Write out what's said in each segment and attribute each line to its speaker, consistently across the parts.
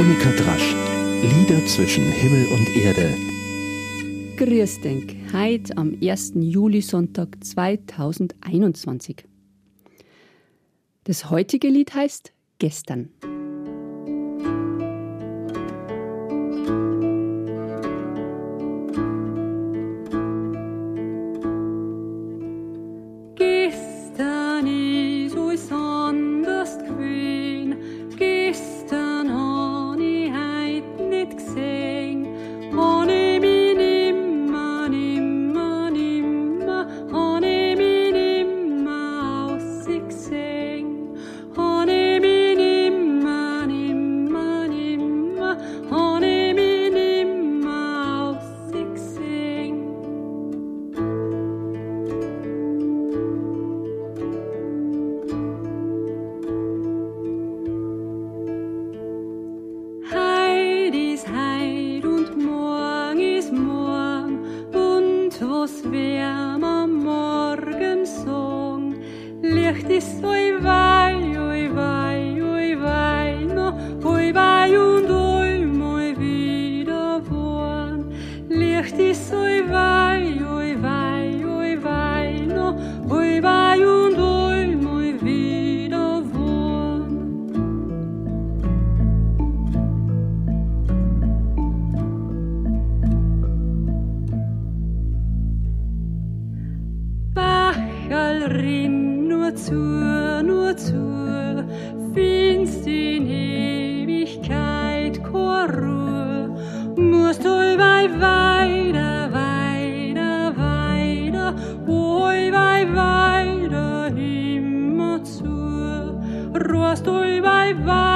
Speaker 1: Monika Drasch. Lieder zwischen Himmel und Erde.
Speaker 2: Grüß denk, heute am 1. Juli-Sonntag 2021. Das heutige Lied heißt Gestern. song. Licht ist oi wei, oi wei, oi wei, no, oi wei und oi moi wieder worn. Licht ist oi wei. nur zu, findest in Ewigkeit keine Musst du bei weiter, weiter, weiter, wo bei weiter immer zu, ruhst du weiter.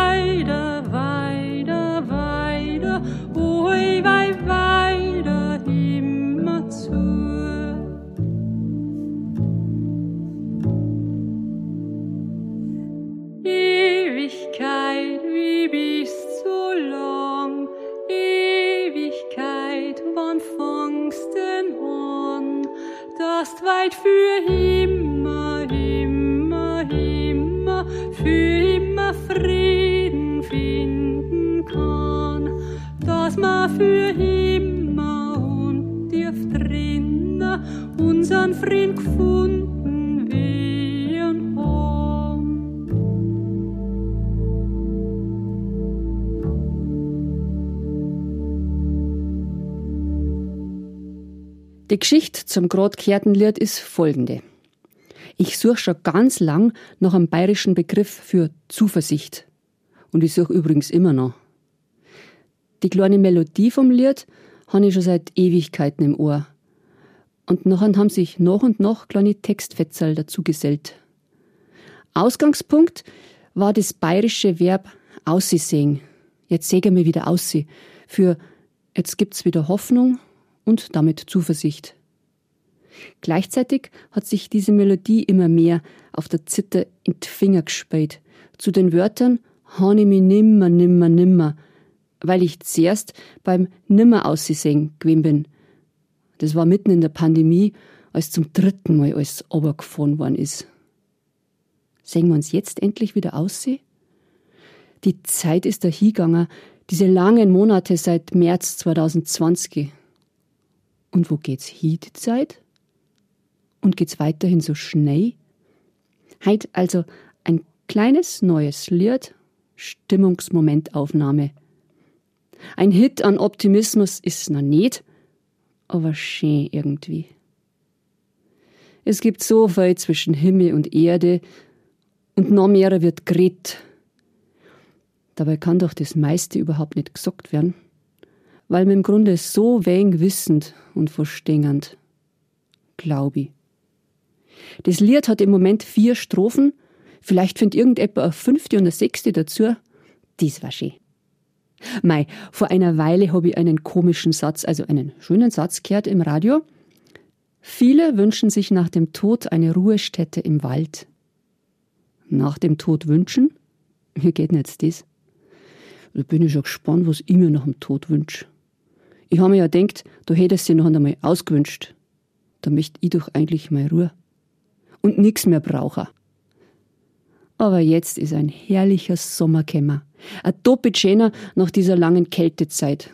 Speaker 2: Ewigkeit für immer, immer, immer, für immer Frieden finden kann, dass man für immer und tief drinnen unseren Frieden gefunden Die Geschichte zum grad Lied ist folgende. Ich suche schon ganz lang nach einem bayerischen Begriff für Zuversicht. Und ich suche übrigens immer noch. Die kleine Melodie vom Lied habe ich schon seit Ewigkeiten im Ohr. Und nachher haben sich nach und nach kleine Textfetzel dazu gesellt. Ausgangspunkt war das bayerische Verb aussehen. Jetzt säge wir wieder aussehen. Für jetzt gibt's wieder Hoffnung und damit Zuversicht. Gleichzeitig hat sich diese Melodie immer mehr auf der Zither in die Finger gespielt. Zu den Wörtern Hani mi nimmer, nimmer, nimmer, weil ich zuerst beim Nimmer aussehen gewesen bin. Das war mitten in der Pandemie, als zum dritten Mal alles runtergefahren worden ist. Sehen wir uns jetzt endlich wieder aussehen? Die Zeit ist dahingegangen, diese langen Monate seit März 2020. Und wo geht's hin, die Zeit? Und geht's weiterhin so schnell? Heit also ein kleines neues Lied, Stimmungsmomentaufnahme. Ein Hit an Optimismus ist noch nicht, aber schön irgendwie. Es gibt so viel zwischen Himmel und Erde und noch mehr wird geredet. Dabei kann doch das meiste überhaupt nicht gesagt werden weil mir im Grunde so wenig wissend und verstehend, glaube ich. Das Lied hat im Moment vier Strophen, vielleicht findet irgendjemand eine fünfte und eine sechste dazu. Dies war schön. Mei, vor einer Weile habe ich einen komischen Satz, also einen schönen Satz gehört im Radio. Viele wünschen sich nach dem Tod eine Ruhestätte im Wald. Nach dem Tod wünschen? Wie geht jetzt das? Da bin ich schon gespannt, was ich mir nach dem Tod wünsche. Ich habe mir ja gedacht, du hättest sie noch einmal ausgewünscht. Da möchte ich doch eigentlich mal Ruhe. Und nix mehr brauchen. Aber jetzt ist ein herrlicher Sommer gekommen. Ein doppelt schöner nach dieser langen Kältezeit.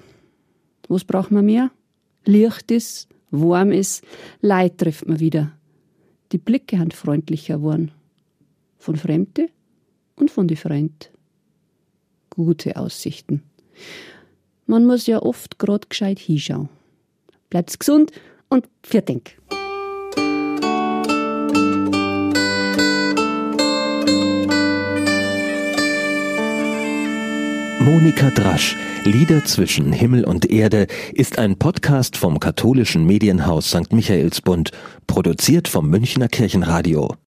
Speaker 2: Was braucht man mehr? Licht ist, warm ist, Leid trifft man wieder. Die Blicke haben freundlicher geworden. Von Fremde und von die Freund. Gute Aussichten. Man muss ja oft grad gescheit hinschauen. Bleibt's gesund und für Denk.
Speaker 1: Monika Drasch, Lieder zwischen Himmel und Erde, ist ein Podcast vom katholischen Medienhaus St. Michaelsbund, produziert vom Münchner Kirchenradio.